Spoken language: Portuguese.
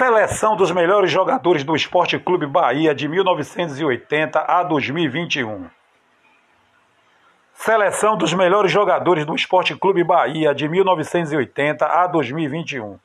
Seleção dos melhores jogadores do Esporte Clube Bahia de 1980 a 2021. Seleção dos melhores jogadores do Esporte Clube Bahia de 1980 a 2021.